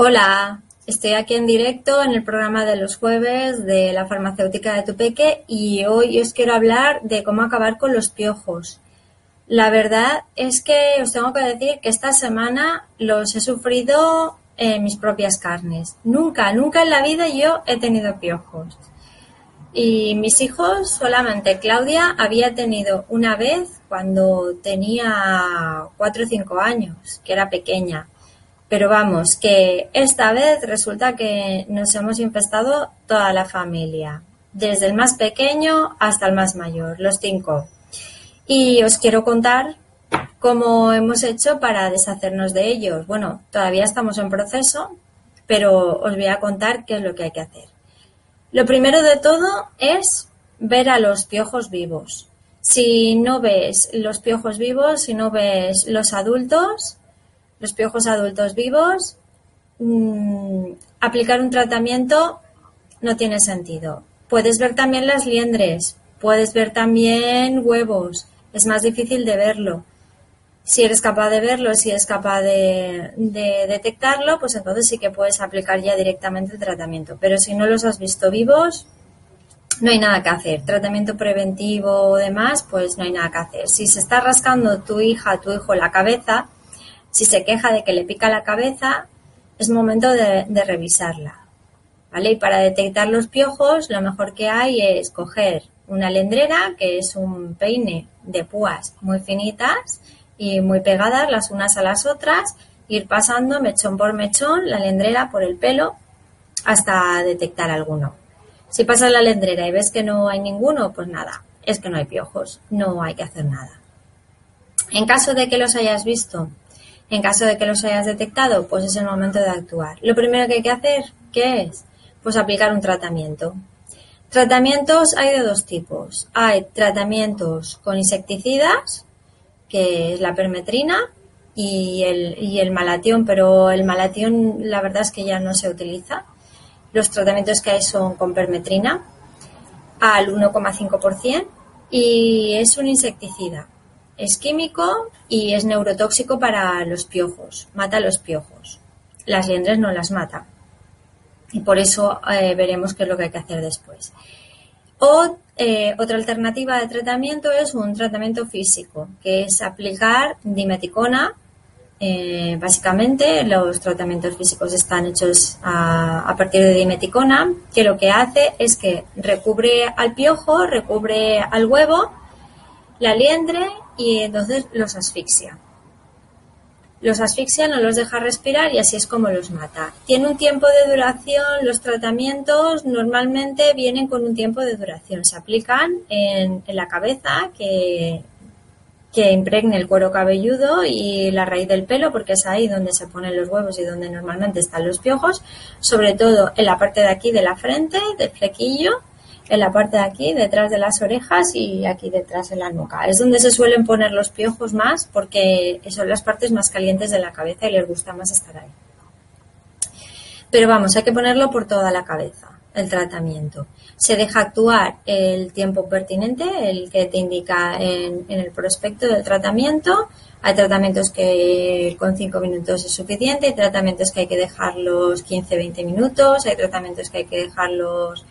Hola, estoy aquí en directo en el programa de los jueves de la farmacéutica de Tupeque y hoy os quiero hablar de cómo acabar con los piojos. La verdad es que os tengo que decir que esta semana los he sufrido en mis propias carnes. Nunca, nunca en la vida yo he tenido piojos. Y mis hijos, solamente Claudia había tenido una vez cuando tenía cuatro o cinco años, que era pequeña. Pero vamos, que esta vez resulta que nos hemos infestado toda la familia, desde el más pequeño hasta el más mayor, los cinco. Y os quiero contar cómo hemos hecho para deshacernos de ellos. Bueno, todavía estamos en proceso, pero os voy a contar qué es lo que hay que hacer. Lo primero de todo es ver a los piojos vivos. Si no ves los piojos vivos, si no ves los adultos, los piojos adultos vivos, mmm, aplicar un tratamiento no tiene sentido. Puedes ver también las liendres, puedes ver también huevos, es más difícil de verlo. Si eres capaz de verlo, si eres capaz de, de, detectarlo, pues entonces sí que puedes aplicar ya directamente el tratamiento. Pero si no los has visto vivos, no hay nada que hacer. Tratamiento preventivo o demás, pues no hay nada que hacer. Si se está rascando tu hija, tu hijo la cabeza, si se queja de que le pica la cabeza, es momento de, revisarla. ¿Vale? Y para detectar los piojos, lo mejor que hay es coger una lendrera, que es un peine de púas muy finitas, y muy pegadas las unas a las otras, ir pasando mechón por mechón la lendrera por el pelo hasta detectar alguno. Si pasas la lendrera y ves que no hay ninguno, pues nada, es que no hay piojos, no hay que hacer nada. En caso de que los hayas visto, en caso de que los hayas detectado, pues es el momento de actuar. Lo primero que hay que hacer, ¿qué es? Pues aplicar un tratamiento. Tratamientos hay de dos tipos. Hay tratamientos con insecticidas, que es la permetrina y el, malatión, pero el malatión la verdad es que ya no se utiliza. Los tratamientos que hay son con permetrina al 1,5% y es un insecticida. Es químico y es neurotóxico para los piojos, mata los piojos. Las liendres no las mata. Y por eso eh, veremos qué es lo que hay que hacer después. O eh, otra alternativa de tratamiento es un tratamiento físico, que es aplicar dimeticona. Eh, básicamente, los tratamientos físicos están hechos a, a, partir de dimeticona, que lo que hace es que recubre al piojo, recubre al huevo, la liendre y entonces los asfixia los asfixia, no los deja respirar y así es como los mata. Tiene un tiempo de duración, los tratamientos normalmente vienen con un tiempo de duración. Se aplican en, la cabeza que, que impregne el cuero cabelludo y la raíz del pelo, porque es ahí donde se ponen los huevos y donde normalmente están los piojos, sobre todo en la parte de aquí de la frente, del flequillo, en la parte de aquí, detrás de las orejas y aquí detrás de la nuca. Es donde se suelen poner los piojos más porque son las partes más calientes de la cabeza y les gusta más estar ahí. Pero vamos, hay que ponerlo por toda la cabeza, el tratamiento. Se deja actuar el tiempo pertinente, el que te indica en, en el prospecto del tratamiento. Hay tratamientos que con 5 minutos es suficiente, hay tratamientos que hay que dejarlos 15-20 minutos, hay tratamientos que hay que dejarlos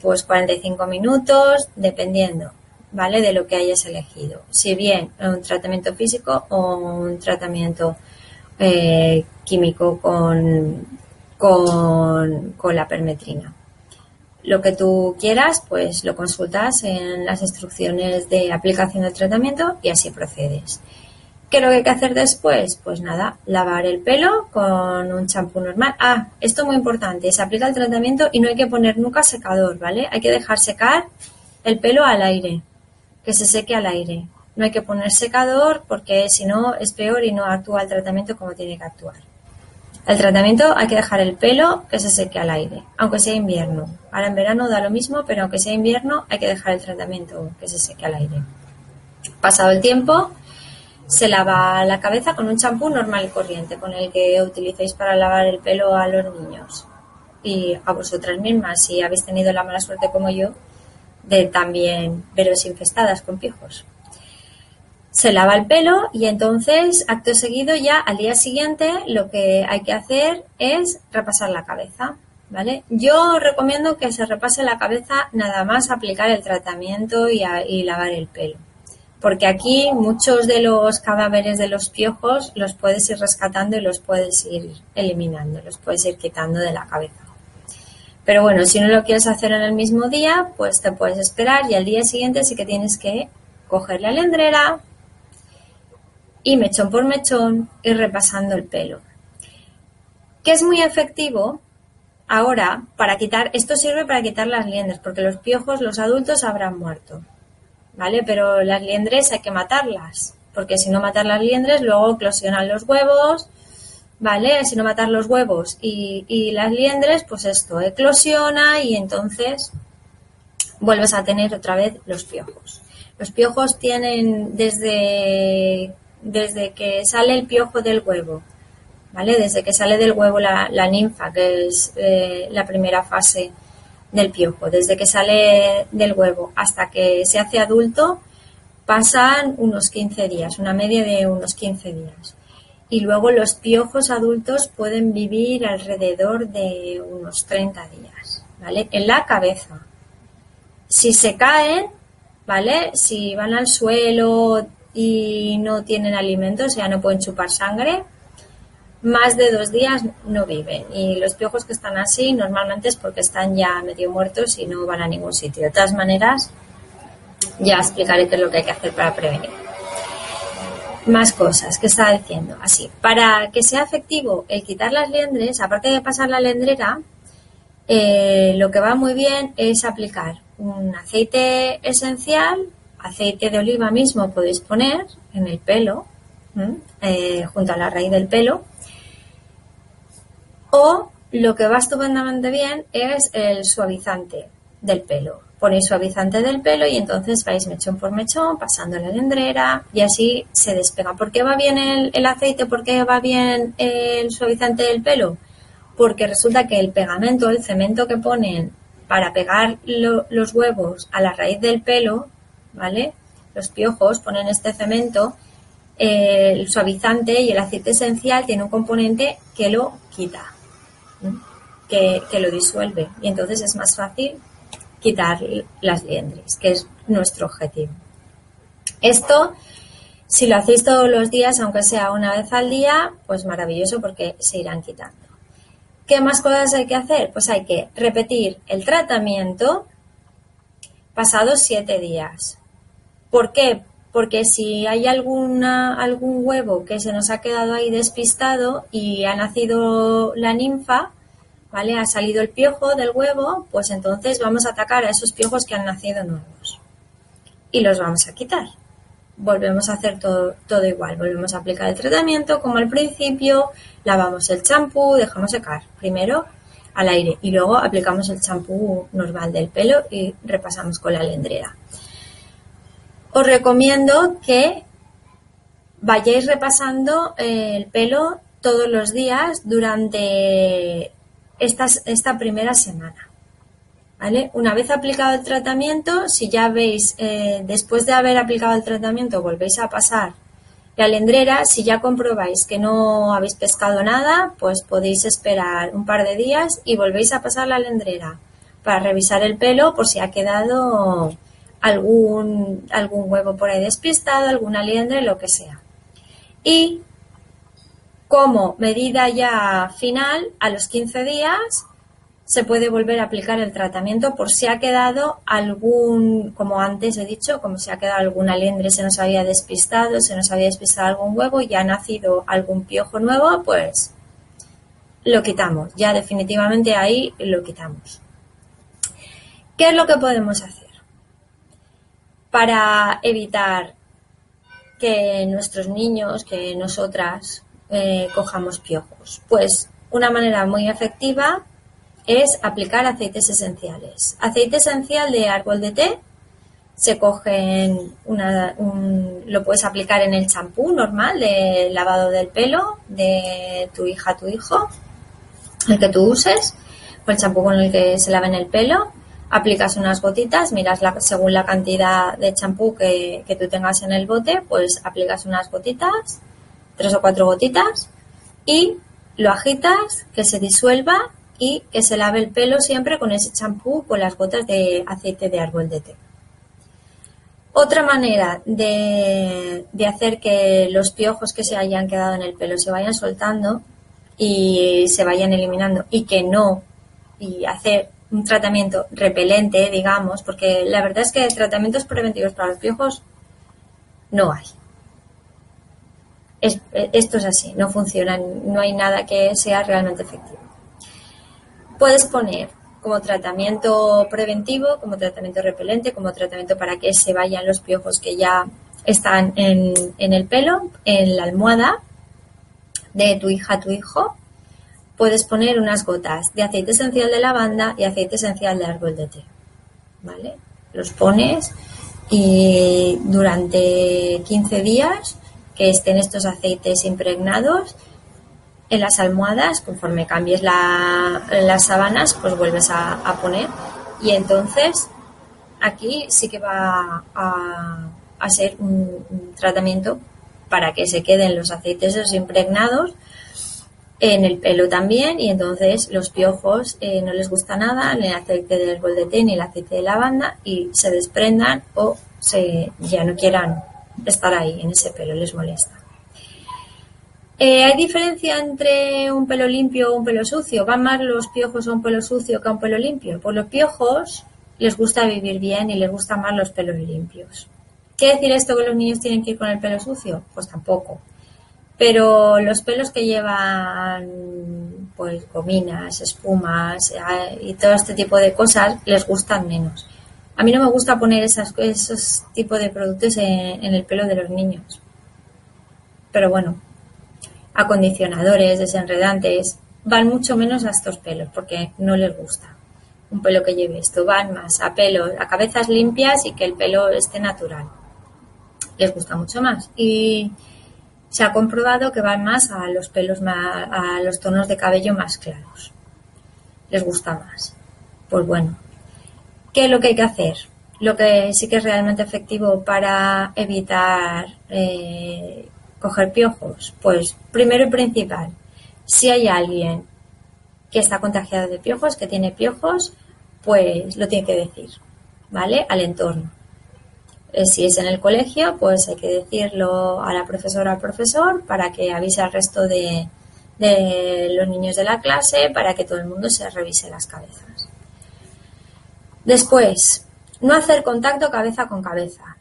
pues 45 minutos, dependiendo, ¿vale? De lo que hayas elegido. Si bien un tratamiento físico o un tratamiento eh, químico con, con, con la permetrina. Lo que tú quieras, pues lo consultas en las instrucciones de aplicación del tratamiento y así procedes. ¿Qué es lo que hay que hacer después? Pues nada, lavar el pelo con un champú normal. Ah, esto muy importante, se aplica el tratamiento y no hay que poner nunca secador, ¿vale? Hay que dejar secar el pelo al aire, que se seque al aire. No hay que poner secador porque si no es peor y no actúa el tratamiento como tiene que actuar. El tratamiento hay que dejar el pelo que se seque al aire, aunque sea invierno. Ahora en verano da lo mismo, pero aunque sea invierno hay que dejar el tratamiento que se seque al aire. Pasado el tiempo, se lava la cabeza con un champú normal y corriente, con el que utilicéis para lavar el pelo a los niños y a vosotras mismas, si habéis tenido la mala suerte como yo, de también veros infestadas con piojos. se lava el pelo y entonces, acto seguido, ya al día siguiente lo que hay que hacer es repasar la cabeza. ¿Vale? Yo recomiendo que se repase la cabeza nada más aplicar el tratamiento y, y lavar el pelo. Porque aquí muchos de los cadáveres de los piojos los puedes ir rescatando y los puedes ir eliminando, los puedes ir quitando de la cabeza. Pero bueno, si no lo quieres hacer en el mismo día, pues te puedes esperar y al día siguiente sí que tienes que coger la alendrera, y mechón por mechón ir repasando el pelo. Que es muy efectivo ahora para quitar, esto sirve para quitar las liendres, porque los piojos, los adultos habrán muerto, ¿vale? Pero las liendres hay que matarlas, porque si no matar las liendres, luego eclosionan los huevos, ¿vale? Si no matar los huevos y, y las liendres, pues esto eclosiona y entonces vuelves a tener otra vez los piojos. Los piojos tienen desde desde que sale el piojo del huevo, ¿vale? Desde que sale del huevo la, ninfa, que es eh, la primera fase del piojo, desde que sale del huevo hasta que se hace adulto, pasan unos 15 días, una media de unos 15 días. Y luego los piojos adultos pueden vivir alrededor de unos 30 días, ¿vale? En la cabeza. Si se caen, ¿vale? Si van al suelo, y no tienen alimento, o sea, no pueden chupar sangre, más de dos días no viven. Y los piojos que están así normalmente es porque están ya medio muertos y no van a ningún sitio. De todas maneras, ya explicaré qué es lo que hay que hacer para prevenir. Más cosas que estaba diciendo. Así, para que sea efectivo el quitar las liendres, aparte de pasar la lendrera, eh, lo que va muy bien es aplicar un aceite esencial aceite de oliva mismo podéis poner en el pelo, eh, junto a la raíz del pelo. O lo que va estupendamente bien es el suavizante del pelo. Ponéis suavizante del pelo y entonces vais mechón por mechón, pasando la lendrera y así se despega. ¿Por qué va bien el, aceite? ¿Por qué va bien el suavizante del pelo? Porque resulta que el pegamento, el cemento que ponen para pegar los huevos a la raíz del pelo, ¿vale? Los piojos ponen este cemento, el suavizante y el aceite esencial tiene un componente que lo quita, que, lo disuelve y entonces es más fácil quitar las liendres, que es nuestro objetivo. Esto, si lo hacéis todos los días, aunque sea una vez al día, pues maravilloso porque se irán quitando. ¿Qué más cosas hay que hacer? Pues hay que repetir el tratamiento pasados siete días. ¿Por qué? Porque si hay alguna, algún huevo que se nos ha quedado ahí despistado y ha nacido la ninfa, ¿vale? Ha salido el piojo del huevo, pues entonces vamos a atacar a esos piojos que han nacido nuevos. Y los vamos a quitar. Volvemos a hacer todo, todo igual. Volvemos a aplicar el tratamiento como al principio. Lavamos el champú, dejamos secar. Primero al aire y luego aplicamos el champú normal del pelo y repasamos con la lendrera os recomiendo que vayáis repasando eh, el pelo todos los días durante esta primera semana. ¿Vale? Una vez aplicado el tratamiento, si ya veis, eh, después de haber aplicado el tratamiento, volvéis a pasar la lendrera, si ya comprobáis que no habéis pescado nada, pues podéis esperar un par de días y volvéis a pasar la lendrera para revisar el pelo por si ha quedado algún, algún huevo por ahí despistado, alguna liendre, lo que sea. Y como medida ya final, a los 15 días se puede volver a aplicar el tratamiento por si ha quedado algún, como antes he dicho, como si ha quedado alguna liendre, se nos había despistado, se nos había despistado algún huevo y ha nacido algún piojo nuevo, pues lo quitamos. Ya definitivamente ahí lo quitamos. ¿Qué es lo que podemos hacer? Para evitar que nuestros niños, que nosotras eh, cojamos piojos? Pues una manera muy efectiva es aplicar aceites esenciales. Aceite esencial de árbol de té se cogen una, lo puedes aplicar en el champú normal de lavado del pelo de tu hija, tu hijo, el que tú uses, o el champú con el que se laven el pelo aplicas unas gotitas, miras según la cantidad de champú que, que tú tengas en el bote, pues aplicas unas gotitas, tres o cuatro gotitas, y lo agitas, que se disuelva y que se lave el pelo siempre con ese champú con las gotas de aceite de árbol de té. Otra manera de, de, hacer que los piojos que se hayan quedado en el pelo se vayan soltando y se vayan eliminando y que no, y hacer un tratamiento repelente, digamos, porque la verdad es que tratamientos preventivos para los piojos no hay. esto es así, no funciona, no hay nada que sea realmente efectivo. Puedes poner como tratamiento preventivo, como tratamiento repelente, como tratamiento para que se vayan los piojos que ya están en, en el pelo, en la almohada de tu hija, tu hijo, puedes poner unas gotas de aceite esencial de lavanda y aceite esencial de árbol de té. ¿Vale? Los pones y durante 15 días que estén estos aceites impregnados en las almohadas, conforme cambies las sábanas, pues vuelves a, poner. Y entonces aquí sí que va a, ser un, tratamiento para que se queden los aceites impregnados en el pelo también y entonces los piojos eh, no les gusta nada el aceite del bol de té ni el aceite de lavanda y se desprendan o se ya no quieran estar ahí en ese pelo, les molesta. Eh, ¿Hay diferencia entre un pelo limpio o un pelo sucio? ¿Van más los piojos a un pelo sucio que a un pelo limpio? Pues los piojos les gusta vivir bien y les gustan más los pelos limpios. ¿Quiere decir esto que los niños tienen que ir con el pelo sucio? Pues tampoco. Pero los pelos que llevan pues gominas, espumas eh, y todo este tipo de cosas les gustan menos. A mí no me gusta poner esos tipos de productos en el pelo de los niños. Pero bueno, acondicionadores, desenredantes, van mucho menos a estos pelos porque no les gusta un pelo que lleve esto, van más a pelos, a cabezas limpias y que el pelo esté natural. Les gusta mucho más. Y se ha comprobado que van más a los pelos a los tonos de cabello más claros. Les gusta más. Pues bueno, ¿qué es lo que hay que hacer? Lo que sí que es realmente efectivo para evitar eh, coger piojos? Pues primero y principal, si hay alguien que está contagiado de piojos, que tiene piojos, pues lo tiene que decir, ¿vale? Al entorno. Eh, si es en el colegio, pues hay que decirlo a la profesora al profesor para que avise al resto de, los niños de la clase para que todo el mundo se revise las cabezas. Después, no hacer contacto cabeza con cabeza.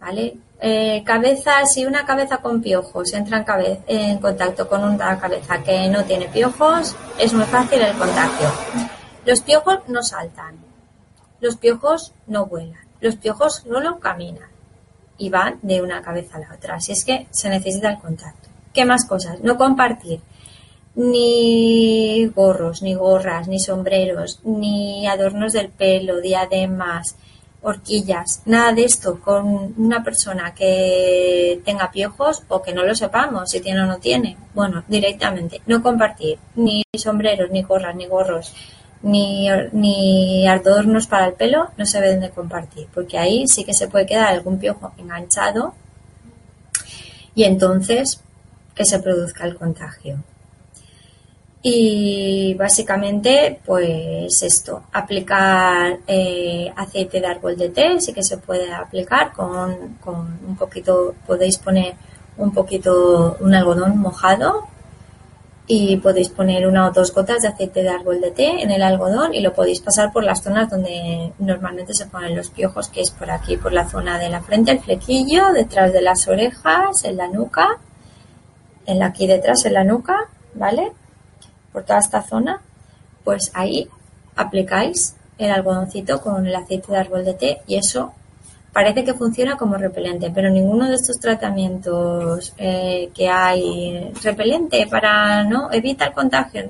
¿Vale? Eh, cabeza, si una cabeza con piojos entra en, en contacto con una cabeza que no tiene piojos, es muy fácil el contagio. Los piojos no saltan, los piojos no vuelan, los piojos solo caminan y van de una cabeza a la otra. Así es que se necesita el contacto. ¿Qué más cosas? No compartir ni gorros, ni gorras, ni sombreros, ni adornos del pelo, diademas, horquillas, nada de esto con una persona que tenga piojos o que no lo sepamos si tiene o no tiene. Bueno, directamente, no compartir ni sombreros, ni gorras, ni gorros, ni, ni adornos para el pelo, no se deben de compartir, porque ahí sí que se puede quedar algún piojo enganchado y entonces que se produzca el contagio. Y básicamente, pues esto, aplicar eh, aceite de árbol de té, sí que se puede aplicar con, con un poquito, podéis poner un poquito, un algodón mojado y podéis poner una o dos gotas de aceite de árbol de té en el algodón y lo podéis pasar por las zonas donde normalmente se ponen los piojos, que es por aquí, por la zona de la frente, el flequillo, detrás de las orejas, en la nuca, en la, aquí detrás en la nuca, ¿vale? por toda esta zona, pues ahí aplicáis el algodoncito con el aceite de árbol de té y eso parece que funciona como repelente, pero ninguno de estos tratamientos eh, que hay repelente para no evita el contagio,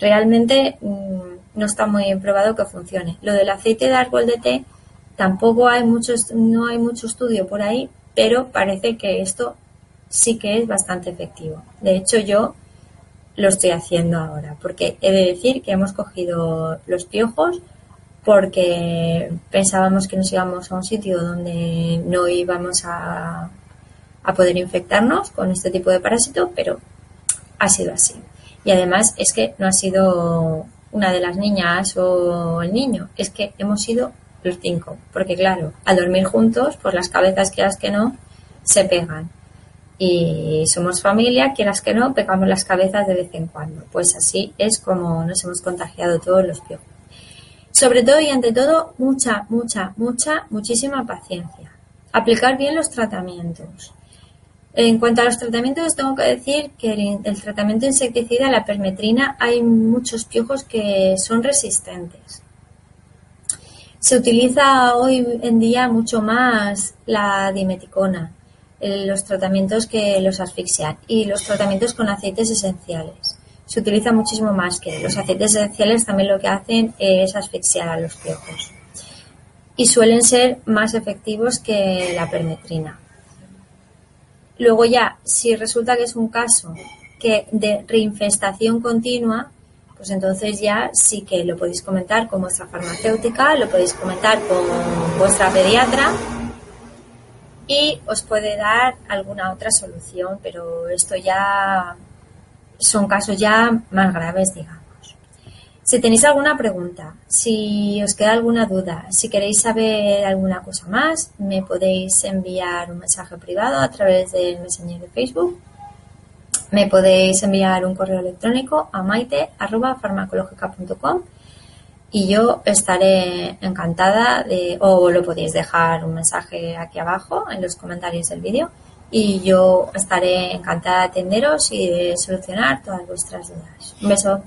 realmente mm, no está muy probado que funcione. Lo del aceite de árbol de té tampoco hay muchos, no hay mucho estudio por ahí, pero parece que esto sí que es bastante efectivo. De hecho, yo lo estoy haciendo ahora, porque he de decir que hemos cogido los piojos porque pensábamos que nos íbamos a un sitio donde no íbamos a, a poder infectarnos con este tipo de parásito, pero ha sido así. Y además es que no ha sido una de las niñas o el niño, es que hemos sido los cinco, porque claro, al dormir juntos, pues las cabezas, quieras que no, se pegan. Y somos familia, quieras que no, pegamos las cabezas de vez en cuando. Pues así es como nos hemos contagiado todos los piojos. Sobre todo y ante todo, mucha, mucha, mucha, muchísima paciencia. Aplicar bien los tratamientos. En cuanto a los tratamientos, tengo que decir que el, el tratamiento insecticida, la permetrina, hay muchos piojos que son resistentes. Se utiliza hoy en día mucho más la dimeticona, los tratamientos que los asfixian y los tratamientos con aceites esenciales. Se utiliza muchísimo más que los aceites esenciales también lo que hacen es asfixiar a los piojos y suelen ser más efectivos que la permetrina. Luego ya, si resulta que es un caso que de reinfestación continua, pues entonces ya sí que lo podéis comentar con vuestra farmacéutica, lo podéis comentar con vuestra pediatra y os puede dar alguna otra solución, pero esto ya son casos ya más graves, digamos. Si tenéis alguna pregunta, si os queda alguna duda, si queréis saber alguna cosa más, me podéis enviar un mensaje privado a través del Messenger de Facebook me podéis enviar un correo electrónico a maite.farmacológica.com y yo estaré encantada de, o lo podéis dejar un mensaje aquí abajo en los comentarios del vídeo y yo estaré encantada de atenderos y de solucionar todas vuestras dudas. Un beso.